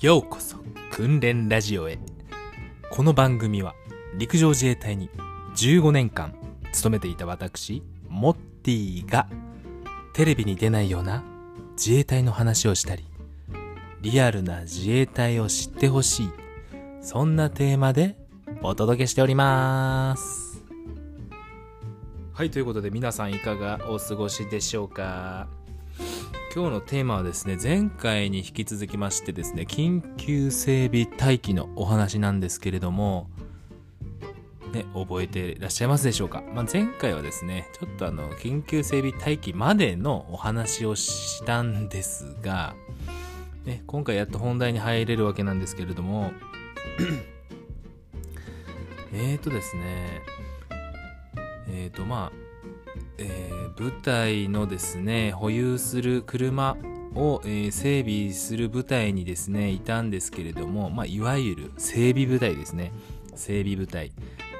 ようこそ訓練ラジオへ。この番組は陸上自衛隊に15年間勤めていた私モッティがテレビに出ないような自衛隊の話をしたりリアルな自衛隊を知ってほしいそんなテーマでお届けしております。はいということで皆さんいかがお過ごしでしょうか？今日のテーマはですね前回に引き続きましてですね緊急整備待機のお話なんですけれどもね、覚えていらっしゃいますでしょうか、まあ、前回はですね、ちょっとあの、緊急整備待機までのお話をしたんですが、ね、今回やっと本題に入れるわけなんですけれども、えーとですね、えーとまあ、えー、部隊のですね、保有する車を、えー、整備する部隊にですね、いたんですけれども、まあ、いわゆる整備部隊ですね。整備部隊。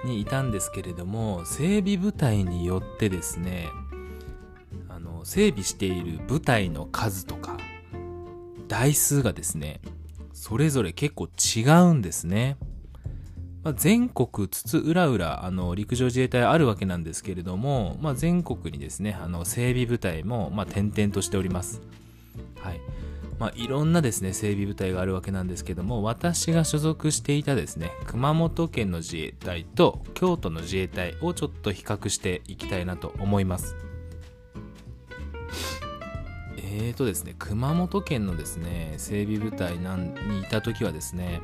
にいたんですけれども整備部隊によってですねあの整備している部隊の数とか台数がですねそれぞれ結構違うんですね、まあ、全国津々浦々あの陸上自衛隊あるわけなんですけれども、まあ、全国にですねあの整備部隊も、まあ、点々としておりますはいまあ、いろんなですね、整備部隊があるわけなんですけども、私が所属していたですね、熊本県の自衛隊と京都の自衛隊をちょっと比較していきたいなと思います。えーとですね、熊本県のですね、整備部隊にいた時はですね、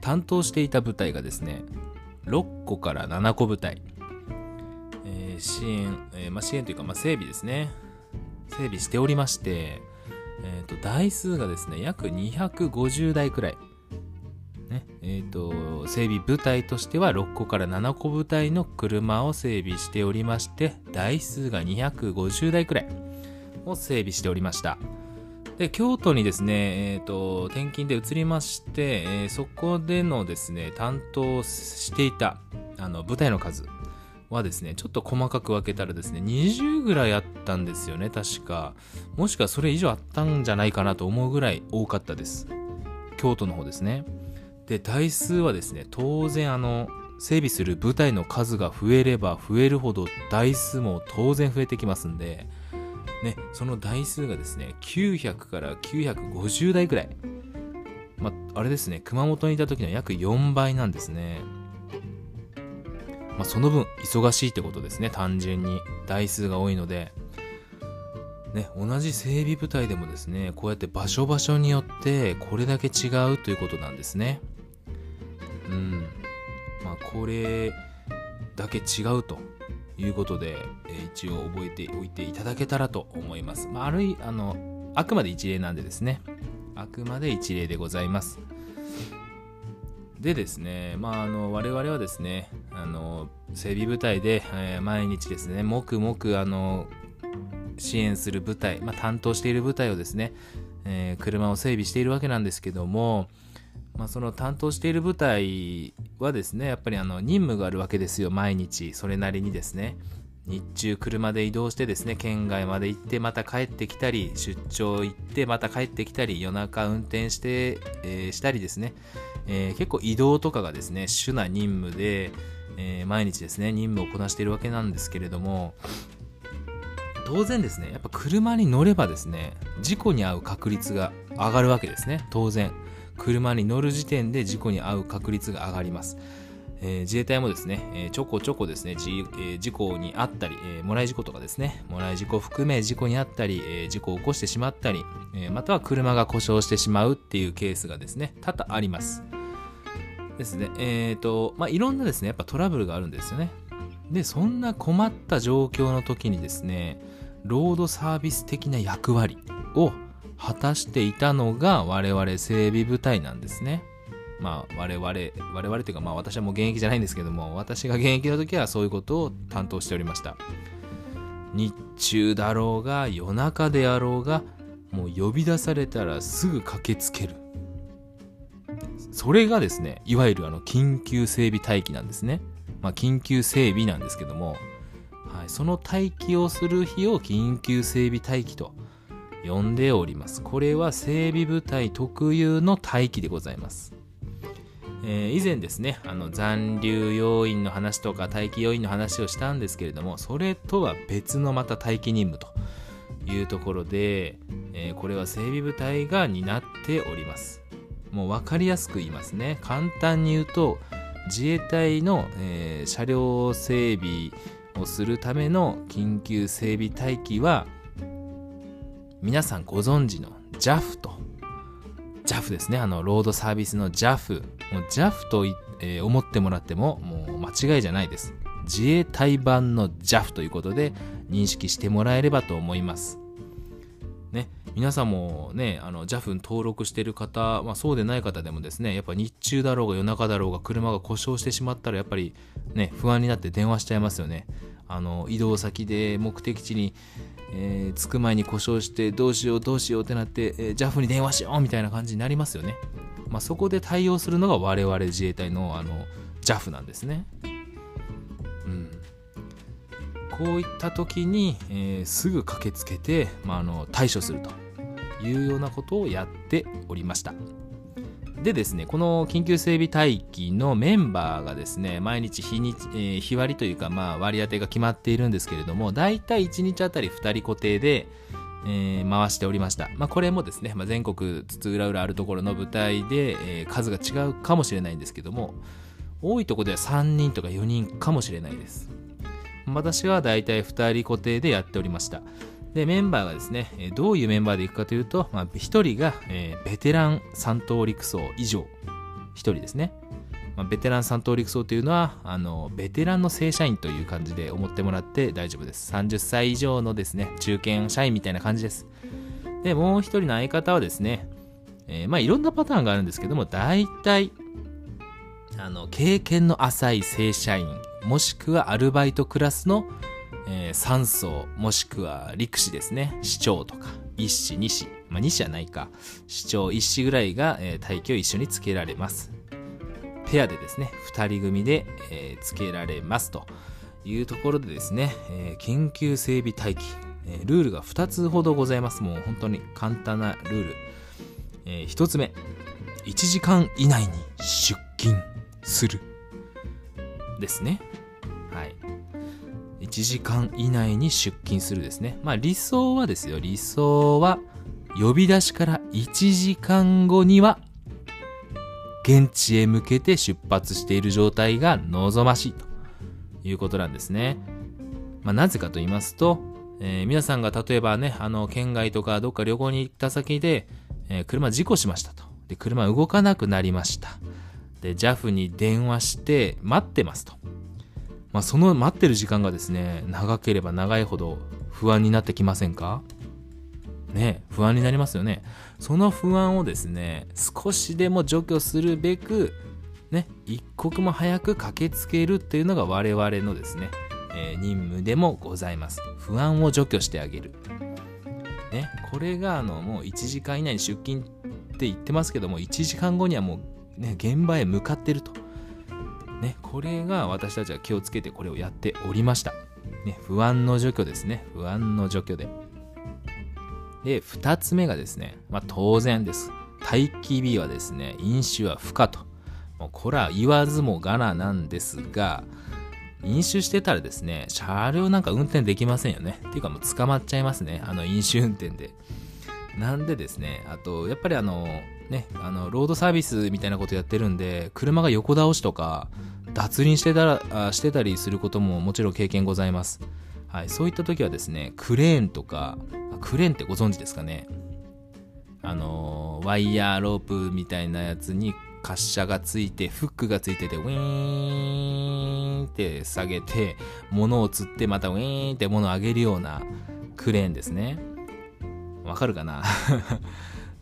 担当していた部隊がですね、6個から7個部隊、えー、支援、えー、まあ、支援というか、まあ、整備ですね、整備しておりまして、えーと、台数がですね約250台くらい、ねえーと、整備部隊としては6個から7個部隊の車を整備しておりまして台数が250台くらいを整備しておりました。で京都にですね、えーと、転勤で移りまして、えー、そこでのですね担当していたあの部隊の数はですね、ちょっと細かく分けたらですね、20ぐらいあったんですよね、確か。もしくはそれ以上あったんじゃないかなと思うぐらい多かったです。京都の方ですね。で、台数はですね、当然あの、整備する部隊の数が増えれば増えるほど台数も当然増えてきますんで、ね、その台数がですね、900から950台ぐらい。まあ、あれですね、熊本にいた時の約4倍なんですね。まあ、その分忙しいってことですね単純に。台数が多いので。ね、同じ整備部隊でもですねこうやって場所場所によってこれだけ違うということなんですね。うん。まあこれだけ違うと。いうことで、えー、一応覚えておいていただけたらと思います、まあ、あるいあのあくまで一例なんでですね。あくまで一例でございます。でですね、まあ、あの我々はですねあの整備部隊で、えー、毎日ですね黙々あの支援する部隊、まあ、担当している部隊をですね、えー、車を整備しているわけなんですけども、まあ、その担当している部隊はですねやっぱりあの任務があるわけですよ毎日。それなりにですね。日中車で移動してですね県外まで行ってまた帰ってきたり出張行ってまた帰ってきたり夜中運転して、えー、したりですね。えー、結構移動とかがですね、主な任務で、えー、毎日ですね、任務をこなしているわけなんですけれども、当然ですね、やっぱ車に乗ればですね、事故に遭う確率が上がるわけですね、当然。車に乗る時点で事故に遭う確率が上がります。えー、自衛隊もですね、えー、ちょこちょこですね、じえー、事故にあったり、えー、もらい事故とかですね、もらい事故含め事故にあったり、え、事故を起こしてしまったり、え、または車が故障してしまうっていうケースがですね、多々あります。ですね、えっ、と、まあ、いろんなですね、やっぱトラブルがあるんですよね。で、そんな困った状況の時にですね、ロードサービス的な役割を果たしていたのが我々整備部隊なんですね。まあ、我々、我々というか、まあ私はもう現役じゃないんですけども、私が現役の時はそういうことを担当しておりました。日中だろうが、夜中であろうが、もう呼び出されたらすぐ駆けつける。それがですね、いわゆるあの緊急整備待機なんですね。まあ、緊急整備なんですけども、はい、その待機をする日を緊急整備待機と呼んでおります。これは整備部隊特有の待機でございます。えー、以前ですねあの残留要員の話とか待機要員の話をしたんですけれどもそれとは別のまた待機任務というところで、えー、これは整備部隊が担っております。もう分かりやすく言いますね。簡単に言うと自衛隊の、えー、車両整備をするための緊急整備待機は皆さんご存知の JAF と JAF ですね。あのロードサービスの JAF もう JAF と、えー、思ってもらってももう間違いじゃないです。自衛隊版の JAF ということで認識してもらえればと思います。ね皆さんもねあの JAF に登録してる方、まあ、そうでない方でもですねやっぱ日中だろうが夜中だろうが車が故障してしまったらやっぱりね不安になって電話しちゃいますよね。あの移動先で目的地にえー、着く前に故障してどうしようどうしようってなって、えー、JAF に電話しようみたいな感じになりますよね。まあ、そこで対応するのが我々自衛隊のあの JAF なんですね。うん、こういった時に、えー、すぐ駆けつけて、まあ、あの対処するというようなことをやっておりました。でですね、この緊急整備待機のメンバーがですね、毎日日に、えー、日割りというか、まあ、割り当てが決まっているんですけれども、大体1日あたり2人固定で、えー、回しておりました。まあ、これもですね、まあ、全国津々浦々あるところの部隊で、えー、数が違うかもしれないんですけども、多いとこでは3人とか4人かもしれないです。私は大体2人固定でやっておりました。で、メンバーがですね、どういうメンバーでいくかというと、まあ、1人が、えー、ベテラン3等陸曹以上、1人ですね。まあ、ベテラン3等陸曹というのは、あの、ベテランの正社員という感じで思ってもらって大丈夫です。30歳以上のですね、中堅社員みたいな感じです。で、もう1人の相方はですね、えー、まあ、いろんなパターンがあるんですけども、大体、あの、経験の浅い正社員、もしくはアルバイトクラスのえー、三層もしくは陸士ですね。市長とか一子二子。まあ二子はないか。市長一子ぐらいが、えー、待機を一緒につけられます。ペアでですね2人組で、えー、つけられますというところでですね、えー、緊急整備待機、えー、ルールが2つほどございます。もう本当に簡単なルール、えー、1つ目。1時間以内に出勤する。ですね。はい。1時間以内に出勤するですね。まあ理想はですよ、理想は呼び出しから1時間後には現地へ向けて出発している状態が望ましいということなんですね。まあ、なぜかと言いますと、えー、皆さんが例えばね、あの、県外とかどっか旅行に行った先で、えー、車事故しましたと。で、車動かなくなりました。で、JAF に電話して待ってますと。まあ、その待ってる時間がですね長ければ長いほど不安になってきませんか？ね不安になりますよね。その不安をですね少しでも除去するべくね一刻も早く駆けつけるっていうのが我々のですね、えー、任務でもございます。不安を除去してあげる。ねこれがあのもう1時間以内に出勤って言ってますけども1時間後にはもうね現場へ向かってると。ね、これが私たちは気をつけてこれをやっておりました。ね、不安の除去ですね。不安の除去で。で、二つ目がですね、まあ当然です。待機日はですね、飲酒は不可と。もうこれは言わずもがななんですが、飲酒してたらですね、車両なんか運転できませんよね。っていうかもう捕まっちゃいますね。あの飲酒運転で。なんでですね、あと、やっぱりあの、ね、あの、ロードサービスみたいなことやってるんで、車が横倒しとか、脱輪してたらしてたりすることももちろん経験ございます。はい、そういった時はですね、クレーンとか、クレーンってご存知ですかね？あのワイヤーロープみたいなやつに滑車がついて、フックがついてて、ウィーンって下げて、物を釣ってまたウィーンって物を上げるようなクレーンですね。わかるかな？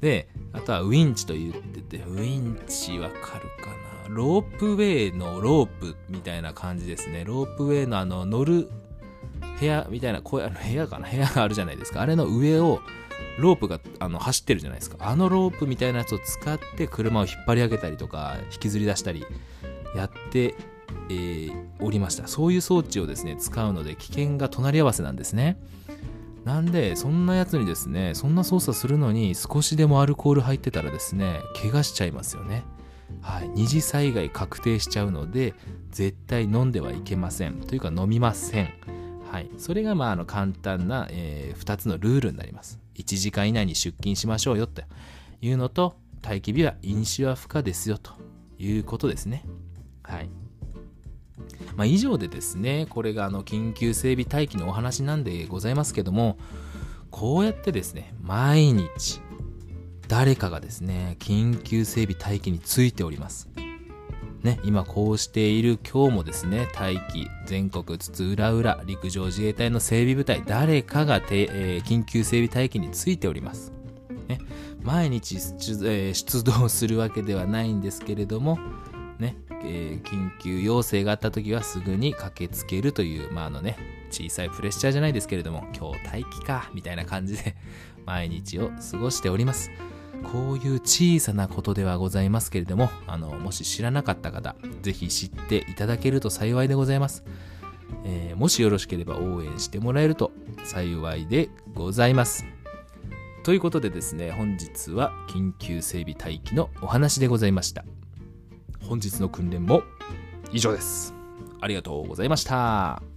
で、あとはウィンチと言ってて、ウィンチわかるかな？ロープウェイのロープみたいな感じですね。ロープウェイのあの乗る部屋みたいな、こうあの部屋かな？部屋があるじゃないですか。あれの上をロープがあの走ってるじゃないですか。あのロープみたいなやつを使って車を引っ張り上げたりとか、引きずり出したりやってえー、おりました。そういう装置をですね、使うので危険が隣り合わせなんですね。なんでそんなやつにですねそんな操作するのに少しでもアルコール入ってたらですね怪我しちゃいますよね。はい。二次災害確定しちゃうので絶対飲んではいけません。というか飲みません。はい。それがまああの簡単な、えー、2つのルールになります。1時間以内に出勤しましょうよというのと待機日は飲酒は不可ですよということですね。はい。まあ、以上でですね、これがあの緊急整備待機のお話なんでございますけども、こうやってですね、毎日、誰かがですね、緊急整備待機についております。ね、今こうしている今日もですね、待機、全国津々浦々、陸上自衛隊の整備部隊、誰かがえー、緊急整備待機についております。ね、毎日出,、えー、出動するわけではないんですけれども、えー、緊急要請があった時はすぐに駆けつけるという、まあ、あのね、小さいプレッシャーじゃないですけれども、今日待機か、みたいな感じで毎日を過ごしております。こういう小さなことではございますけれども、あの、もし知らなかった方、ぜひ知っていただけると幸いでございます。えー、もしよろしければ応援してもらえると幸いでございます。ということでですね、本日は緊急整備待機のお話でございました。本日の訓練も以上です。ありがとうございました。